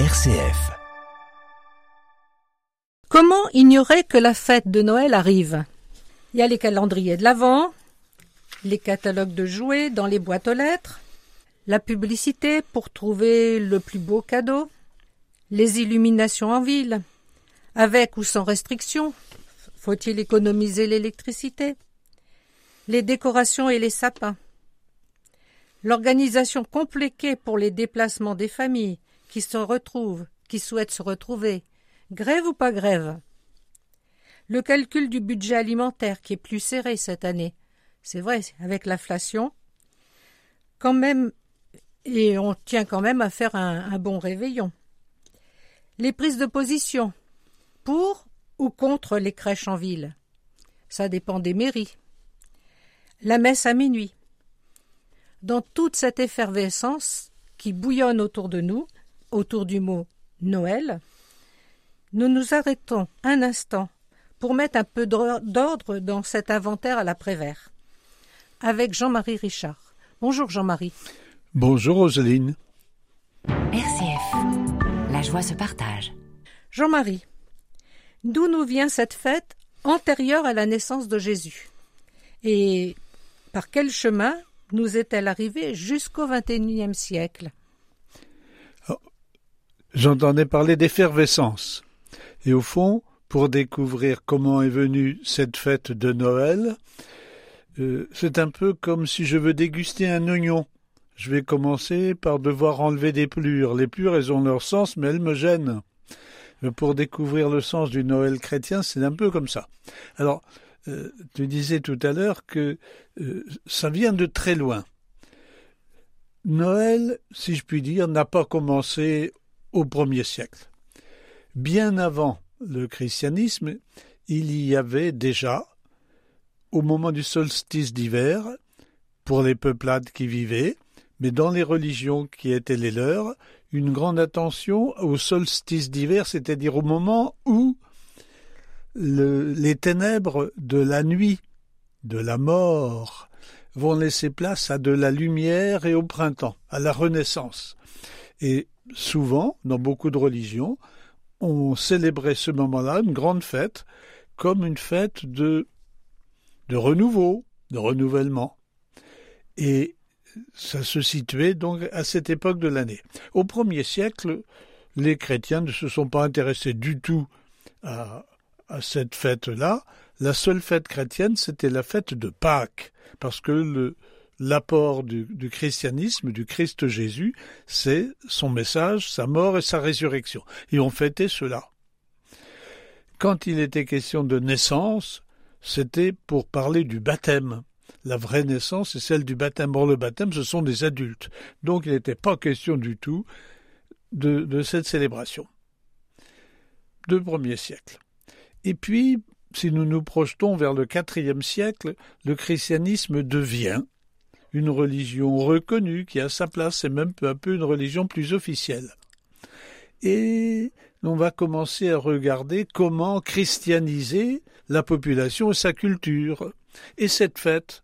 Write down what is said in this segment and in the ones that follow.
RCF. Comment ignorer que la fête de Noël arrive? Il y a les calendriers de l'Avent, les catalogues de jouets dans les boîtes aux lettres, la publicité pour trouver le plus beau cadeau, les illuminations en ville, avec ou sans restriction, faut-il économiser l'électricité, les décorations et les sapins, l'organisation compliquée pour les déplacements des familles qui se retrouvent, qui souhaitent se retrouver, grève ou pas grève? Le calcul du budget alimentaire qui est plus serré cette année, c'est vrai, avec l'inflation, quand même, et on tient quand même à faire un, un bon réveillon. Les prises de position, pour ou contre les crèches en ville, ça dépend des mairies. La messe à minuit, dans toute cette effervescence qui bouillonne autour de nous, autour du mot Noël, nous nous arrêtons un instant pour mettre un peu d'ordre dans cet inventaire à l'après-vert. Avec Jean-Marie Richard. Bonjour Jean-Marie. Bonjour Roseline. RCF. La joie se partage. Jean-Marie, d'où nous vient cette fête antérieure à la naissance de Jésus? Et par quel chemin nous est-elle arrivée jusqu'au XXIe siècle? J'entendais parler d'effervescence. Et au fond, pour découvrir comment est venue cette fête de Noël, euh, c'est un peu comme si je veux déguster un oignon. Je vais commencer par devoir enlever des plures. Les plures, elles ont leur sens, mais elles me gênent. Euh, pour découvrir le sens du Noël chrétien, c'est un peu comme ça. Alors, euh, tu disais tout à l'heure que ça vient de très loin. Noël, si je puis dire, n'a pas commencé au premier siècle. Bien avant le christianisme, il y avait déjà, au moment du solstice d'hiver, pour les peuplades qui vivaient, mais dans les religions qui étaient les leurs, une grande attention au solstice d'hiver, c'est-à-dire au moment où les ténèbres de la nuit, de la mort, vont laisser place à de la lumière et au printemps, à la renaissance. Et souvent, dans beaucoup de religions, on célébrait ce moment-là, une grande fête, comme une fête de, renouveau, de renouvellement. Et ça se situait donc à cette époque de l'année. Au premier siècle, les chrétiens ne se sont pas intéressés du tout à, à cette fête-là, la seule fête chrétienne, c'était la fête de Pâques, parce que le, l'apport du, christianisme, du Christ Jésus, c'est son message, sa mort et sa résurrection. Et on fêtait cela. Quand il était question de naissance, c'était pour parler du baptême. La vraie naissance est celle du baptême. Or, le baptême, ce sont des adultes. Donc, il n'était pas question du tout de, cette célébration. Deux premiers siècles. Et puis, si nous nous projetons vers le IVe siècle, le christianisme devient une religion reconnue qui a sa place et même peu à peu une religion plus officielle. Et on va commencer à regarder comment christianiser la population et sa culture. Et cette fête,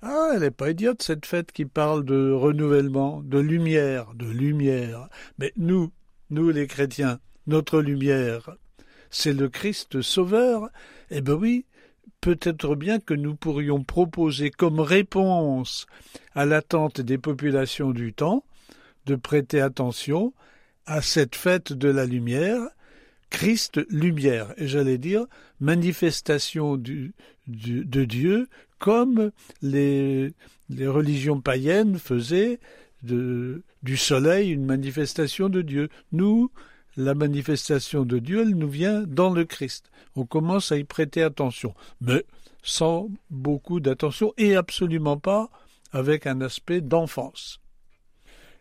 ah, elle n'est pas idiote, cette fête qui parle de renouvellement, de lumière, de lumière. Mais nous, nous les chrétiens, notre lumière, c'est le Christ sauveur, eh bien oui, peut-être bien que nous pourrions proposer comme réponse à l'attente des populations du temps de prêter attention à cette fête de la lumière, Christ lumière, et j'allais dire manifestation de Dieu comme les, religions païennes faisaient du soleil une manifestation de Dieu. Nous, la manifestation de Dieu, elle nous vient dans le Christ. On commence à y prêter attention, mais sans beaucoup d'attention et absolument pas avec un aspect d'enfance.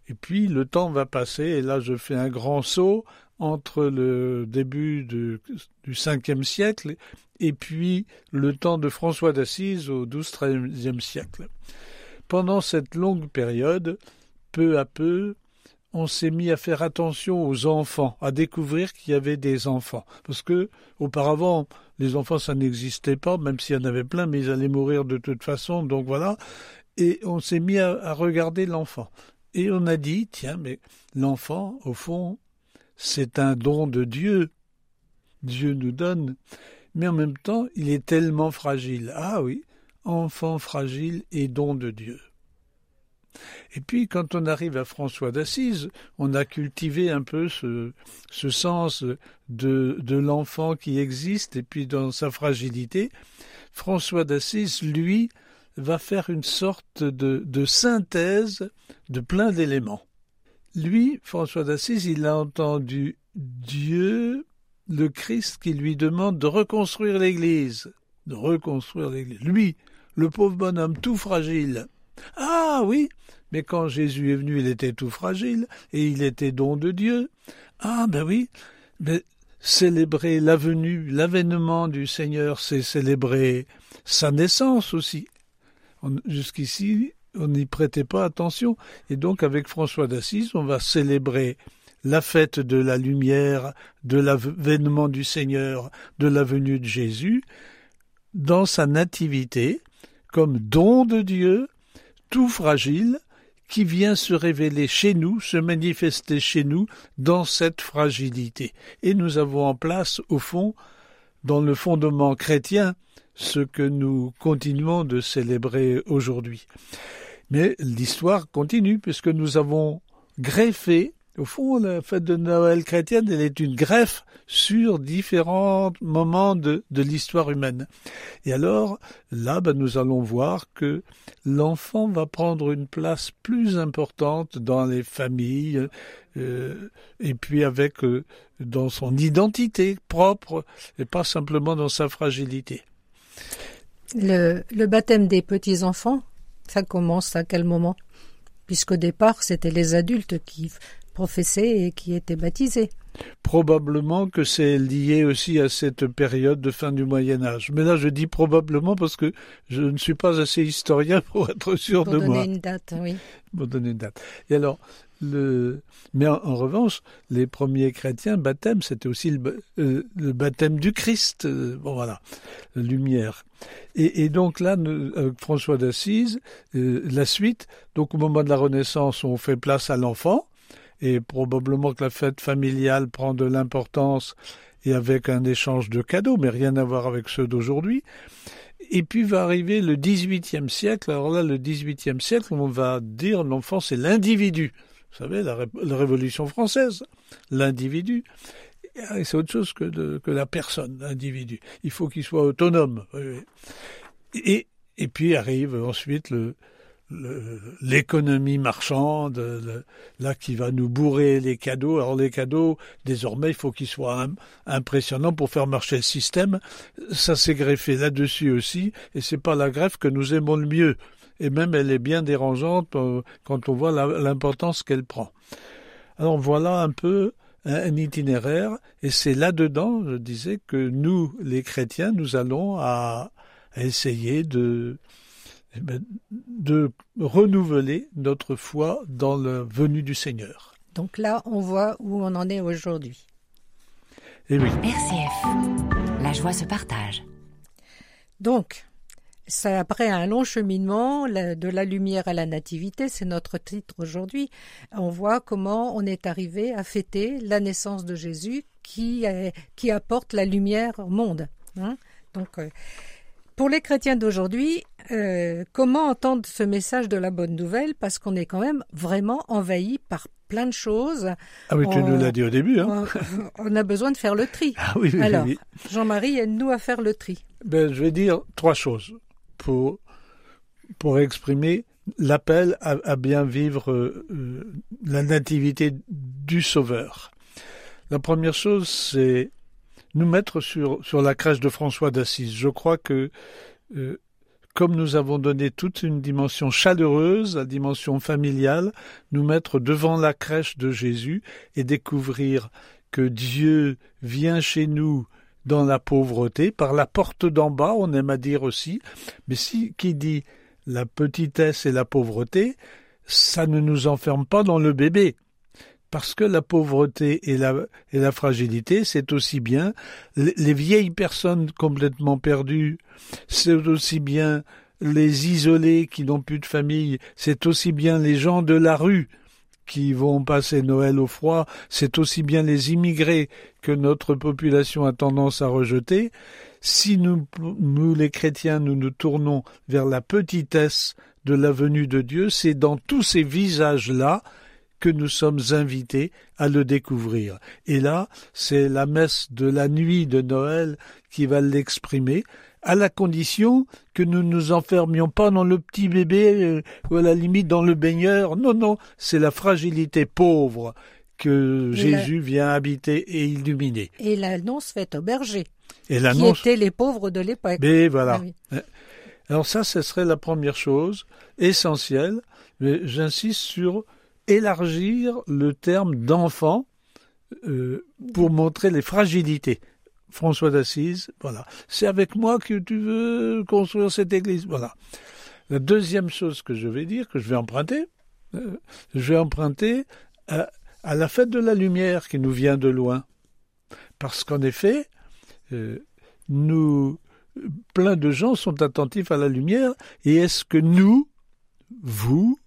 Et puis le temps va passer, et là je fais un grand saut entre le début du Ve siècle et puis le temps de François d'Assise au XII-XIIIe siècle. Pendant cette longue période, peu à peu, on s'est mis à faire attention aux enfants, à découvrir qu'il y avait des enfants. Parce que, auparavant, les enfants, ça n'existait pas, même s'il y en avait plein, mais ils allaient mourir de toute façon, donc voilà. Et on s'est mis à, à regarder l'enfant. Et on a dit, tiens, mais l'enfant, au fond, c'est un don de Dieu. Dieu nous donne, mais en même temps, il est tellement fragile. Ah oui, enfant fragile et don de Dieu. Et puis, quand on arrive à François d'Assise, on a cultivé un peu ce, sens de, l'enfant qui existe et puis dans sa fragilité. François d'Assise, lui, va faire une sorte de, de synthèse de plein d'éléments. Lui, François d'Assise, il a entendu Dieu, le Christ, qui lui demande de reconstruire l'Église. De reconstruire l'Église. Lui, le pauvre bonhomme tout fragile. Ah oui, mais quand Jésus est venu, il était tout fragile, et il était don de Dieu. Ah ben oui, mais célébrer la venue, l'avènement du Seigneur, c'est célébrer sa naissance aussi. Jusqu'ici, on n'y prêtait pas attention. Et donc, avec François d'Assise, on va célébrer la fête de la lumière, de l'avènement du Seigneur, de la venue de Jésus, dans sa nativité, comme don de Dieu, tout fragile, qui vient se révéler chez nous, se manifester chez nous dans cette fragilité. Et nous avons en place, au fond, dans le fondement chrétien, ce que nous continuons de célébrer aujourd'hui. Mais l'histoire continue puisque nous avons greffé au fond, la fête de Noël chrétienne, elle est une greffe sur différents moments de, l'histoire humaine. Et alors, là, ben, nous allons voir que l'enfant va prendre une place plus importante dans les familles, euh, et puis avec euh, dans son identité propre, et pas simplement dans sa fragilité. Le, le baptême des petits-enfants, ça commence à quel moment? Puisqu'au départ, c'était les adultes qui professés et qui étaient baptisés. Probablement que c'est lié aussi à cette période de fin du Moyen Âge. Mais là, je dis probablement parce que je ne suis pas assez historien pour être sûr pour de donner moi. une date, oui. Pour donner une date. Et alors, le... mais en, en revanche, les premiers chrétiens, baptême, c'était aussi le, euh, le, baptême du Christ. Euh, bon, voilà, la lumière. Et, et donc là, nous, avec François d'Assise, euh, la suite, donc au moment de la Renaissance, on fait place à l'enfant et probablement que la fête familiale prend de l'importance et avec un échange de cadeaux, mais rien à voir avec ceux d'aujourd'hui. Et puis va arriver le XVIIIe siècle. Alors là, le XVIIIe siècle, on va dire l'enfant c'est l'individu. Vous savez, la, ré la Révolution française, l'individu. C'est autre chose que, la personne, l'individu. Il faut qu'il soit autonome. Et puis arrive ensuite le, l'économie marchande, là qui va nous bourrer les cadeaux. Alors les cadeaux, désormais, il faut qu'ils soient impressionnants pour faire marcher le système. Ça s'est greffé là-dessus aussi, et c'est pas la greffe que nous aimons le mieux. Et même elle est bien dérangeante euh, quand on voit l'importance qu'elle prend. Alors voilà un peu un itinéraire, et c'est là-dedans, je disais, que nous, les chrétiens, nous allons à, essayer de de renouveler notre foi dans la venue du Seigneur. Donc là, on voit où on en est aujourd'hui. Et oui. RCF, la joie se partage. Donc, c'est après un long cheminement de la lumière à la nativité, c'est notre titre aujourd'hui. On voit comment on est arrivé à fêter la naissance de Jésus qui, est, qui apporte la lumière au monde. Hein Donc, euh, pour les chrétiens d'aujourd'hui, euh, comment entendre ce message de la bonne nouvelle? Parce qu'on est quand même vraiment envahi par plein de choses. Ah oui, tu nous l'as dit au début. Hein. On, on, a besoin de faire le tri. Ah oui, oui Alors, oui. Jean-Marie, aide-nous à faire le tri. Ben, je vais dire trois choses pour, pour exprimer l'appel à, à, bien vivre euh, la nativité du Sauveur. La première chose, c'est nous mettre sur, la crèche de François d'Assise. Je crois que euh, comme nous avons donné toute une dimension chaleureuse, la dimension familiale, nous mettre devant la crèche de Jésus et découvrir que Dieu vient chez nous dans la pauvreté, par la porte d'en bas, on aime à dire aussi, mais si qui dit la petitesse et la pauvreté, ça ne nous enferme pas dans le bébé parce que la pauvreté et la, fragilité, c'est aussi bien les, les, vieilles personnes complètement perdues, c'est aussi bien les isolés qui n'ont plus de famille, c'est aussi bien les gens de la rue qui vont passer Noël au froid, c'est aussi bien les immigrés que notre population a tendance à rejeter. Si nous, nous les chrétiens, nous nous tournons vers la petitesse de la venue de Dieu, c'est dans tous ces visages-là que nous sommes invités à le découvrir. Et là, c'est la messe de la nuit de Noël qui va l'exprimer, à la condition que nous ne nous enfermions pas dans le petit bébé euh, ou à la limite dans le baigneur. Non, non, c'est la fragilité pauvre que Jésus vient habiter et illuminer. Et l'annonce faite au berger. Et l'annonce. Qui étaient les pauvres de l'époque. Mais voilà. Ah Alors ça, ce serait la première chose essentielle. Mais j'insiste sur élargir le terme d'enfant euh, pour montrer les fragilités. François d'Assise, voilà. C'est avec moi que tu veux construire cette église, voilà. La deuxième chose que je vais dire, que je vais emprunter, euh, je vais emprunter à, la fête de la lumière qui nous vient de loin. Parce qu'en effet, euh, nous, plein de gens sont attentifs à la lumière, et est-ce que nous, vous,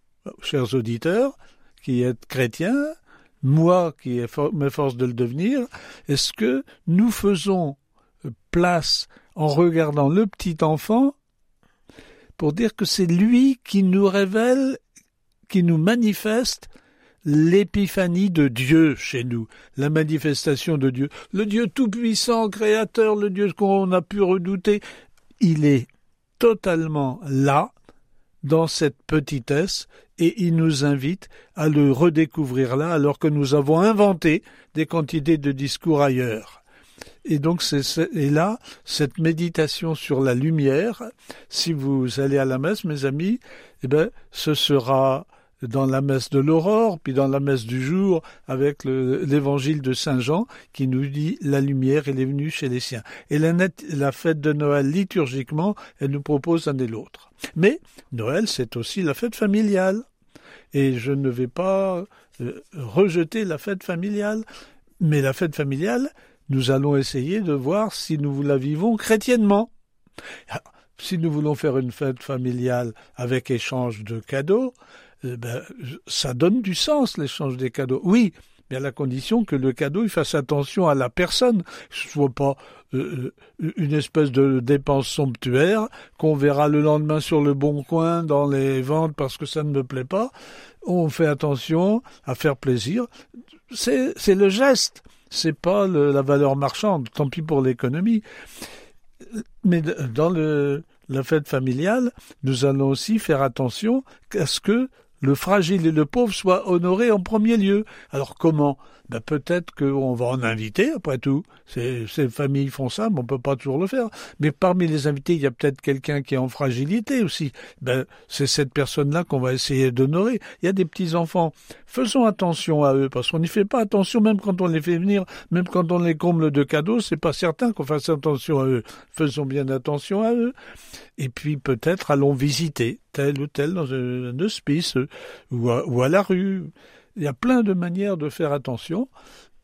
chers auditeurs, qui êtes chrétiens, moi qui m'efforce de le devenir, est-ce que nous faisons place en regardant le petit enfant pour dire que c'est lui qui nous révèle, qui nous manifeste l'épiphanie de Dieu chez nous, la manifestation de Dieu, le Dieu tout-puissant, créateur, le Dieu qu'on a pu redouter, il est totalement là, dans cette petitesse, et il nous invite à le redécouvrir là alors que nous avons inventé des quantités de discours ailleurs. Et donc c'est là cette méditation sur la lumière, si vous allez à la messe, mes amis, eh ben ce sera dans la messe de l'aurore, puis dans la messe du jour, avec l'évangile de Saint Jean, qui nous dit la lumière, elle est venue chez les siens. Et la, fête de Noël, liturgiquement, elle nous propose l'un et l'autre. Mais Noël, c'est aussi la fête familiale et je ne vais pas euh, rejeter la fête familiale. Mais la fête familiale, nous allons essayer de voir si nous la vivons chrétiennement. Ah, si nous voulons faire une fête familiale avec échange de cadeaux, eh ben, ça donne du sens l'échange des cadeaux. Oui, mais à la condition que le cadeau il fasse attention à la personne, que ce soit pas euh, euh, une espèce de dépense somptuaire qu'on verra le lendemain sur le bon coin dans les ventes parce que ça ne me plaît pas. On fait attention à faire plaisir. C'est le geste, c'est pas la valeur marchande. Tant pis pour l'économie. Mais dans le, la fête familiale, nous allons aussi faire attention à ce que le fragile et le pauvre soient honorés en premier lieu. Alors comment? Ben Peut-être qu'on va en inviter, après tout. Ces, familles font ça, mais on peut pas toujours le faire. Mais parmi les invités, il y a peut-être quelqu'un qui est en fragilité aussi. Ben, c'est cette personne-là qu'on va essayer d'honorer. Il y a des petits-enfants. Faisons attention à eux, parce qu'on n'y fait pas attention, même quand on les fait venir, même quand on les comble de cadeaux, c'est pas certain qu'on fasse attention à eux. Faisons bien attention à eux. Et puis peut-être allons visiter tel ou tel dans un hospice ou à la rue. Il y a plein de manières de faire attention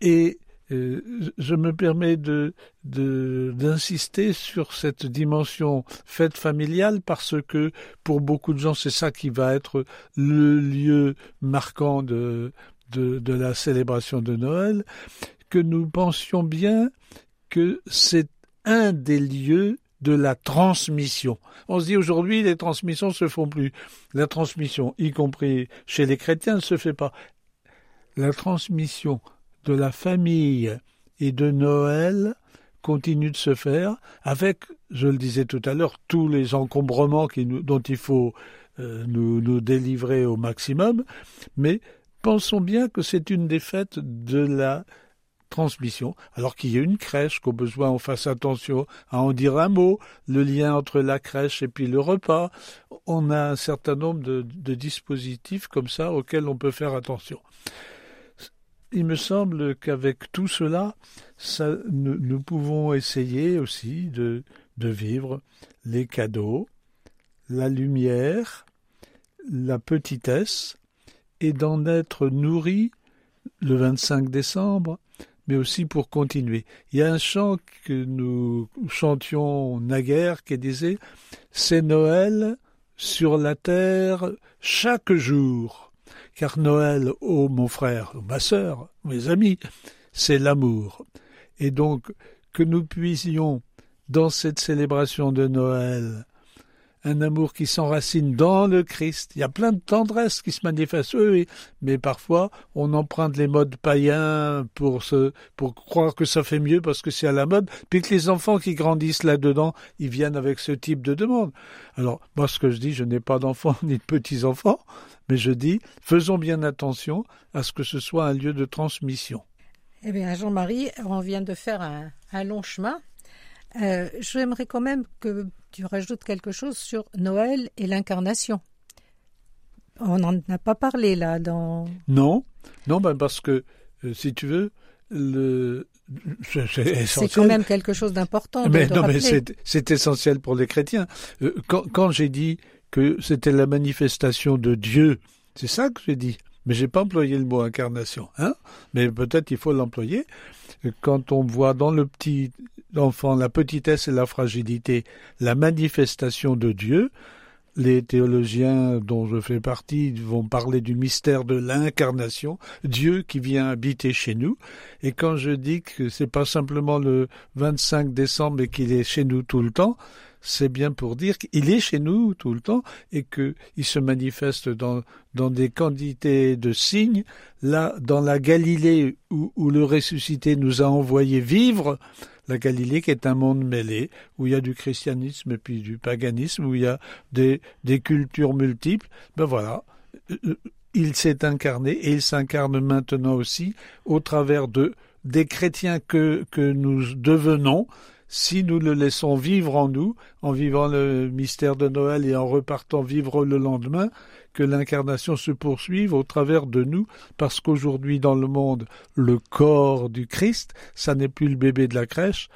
et euh, je me permets d'insister sur cette dimension fête familiale parce que pour beaucoup de gens c'est ça qui va être le lieu marquant de la célébration de Noël que nous pensions bien que c'est un des lieux de la transmission. On se dit aujourd'hui les transmissions se font plus. La transmission, y compris chez les chrétiens, ne se fait pas la transmission de la famille et de Noël continue de se faire avec, je le disais tout à l'heure, tous les encombrements dont il faut euh, nous, nous délivrer au maximum, mais pensons bien que c'est une des fêtes de la transmission, alors qu'il y a une crèche, qu'au besoin on fasse attention à en dire un mot, le lien entre la crèche et puis le repas. On a un certain nombre de, dispositifs comme ça auxquels on peut faire attention il me semble qu'avec tout cela, nous, pouvons essayer aussi de, de vivre les cadeaux, la lumière, la petitesse, et d'en être nourris le 25 décembre, mais aussi pour continuer. Il y a un chant que nous chantions naguère qui disait C'est Noël sur la terre chaque jour. car Noël, oh mon frère, ma sœur, mes amis, c'est l'amour. Et donc, que nous puissions, dans cette célébration de Noël, un amour qui s'enracine dans le Christ. Il y a plein de tendresse qui se manifeste, oui, mais parfois on emprunte les modes païens pour se, pour croire que ça fait mieux parce que c'est à la mode, puis que les enfants qui grandissent là-dedans, ils viennent avec ce type de demande. Alors, moi, ce que je dis, je n'ai pas d'enfants ni de petits-enfants, mais je dis, faisons bien attention à ce que ce soit un lieu de transmission. Eh bien, Jean-Marie, on vient de faire un, long chemin. Euh, J'aimerais quand même que tu rajoutes quelque chose sur Noël et l'incarnation. On n'en a pas parlé là dans. Non, non, ben parce que euh, si tu veux, le c'est quand même quelque chose d'important. Mais non, mais c'est essentiel pour les chrétiens. Euh, quand, quand j'ai dit que c'était la manifestation de Dieu, c'est ça que j'ai dit. Mais j'ai pas employé le mot incarnation, hein. Mais peut-être il faut l'employer. Quand on voit dans le petit enfant la petitesse et la fragilité, la manifestation de Dieu, les théologiens dont je fais partie vont parler du mystère de l'incarnation, Dieu qui vient habiter chez nous. Et quand je dis que c'est pas simplement le 25 décembre et qu'il est chez nous tout le temps, c'est bien pour dire qu'il est chez nous tout le temps et qu'il se manifeste dans, dans des quantités de signes. Là, dans la Galilée où, où le ressuscité nous a envoyé vivre, la Galilée qui est un monde mêlé, où il y a du christianisme et puis du paganisme, où il y a des, cultures multiples, ben voilà, euh, il s'est incarné et il s'incarne maintenant aussi au travers de des chrétiens que, que nous devenons, si nous le laissons vivre en nous, en vivant le mystère de Noël et en repartant vivre le lendemain, que l'incarnation se poursuive au travers de nous, parce qu'aujourd'hui dans le monde, le corps du Christ, ça n'est plus le bébé de la crèche,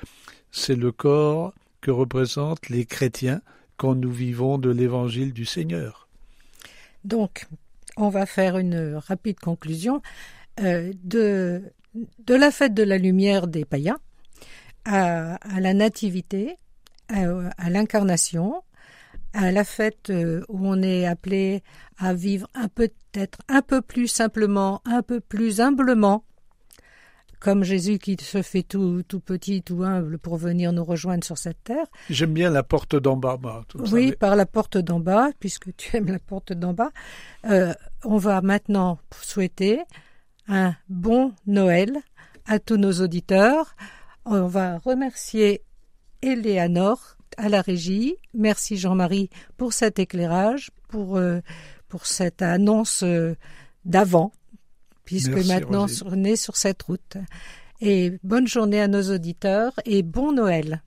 c'est le corps que représentent les chrétiens quand nous vivons de l'évangile du Seigneur. Donc, on va faire une rapide conclusion euh, de, de la fête de la lumière des païens à, la nativité, à, l'incarnation, à la fête euh, où on est appelé à vivre un peut-être un peu plus simplement, un peu plus humblement, comme Jésus qui se fait tout, tout petit, tout humble pour venir nous rejoindre sur cette terre. J'aime bien la porte d'en bas, moi. Oui, par la porte d'en bas, puisque tu aimes la porte d'en bas. Euh, on va maintenant souhaiter un bon Noël à tous nos auditeurs. On va remercier Eleanor à la régie. Merci Jean-Marie pour cet éclairage, pour, euh, pour cette annonce euh, d'avant, puisque maintenant on est sur cette route. Et bonne journée à nos auditeurs et bon Noël.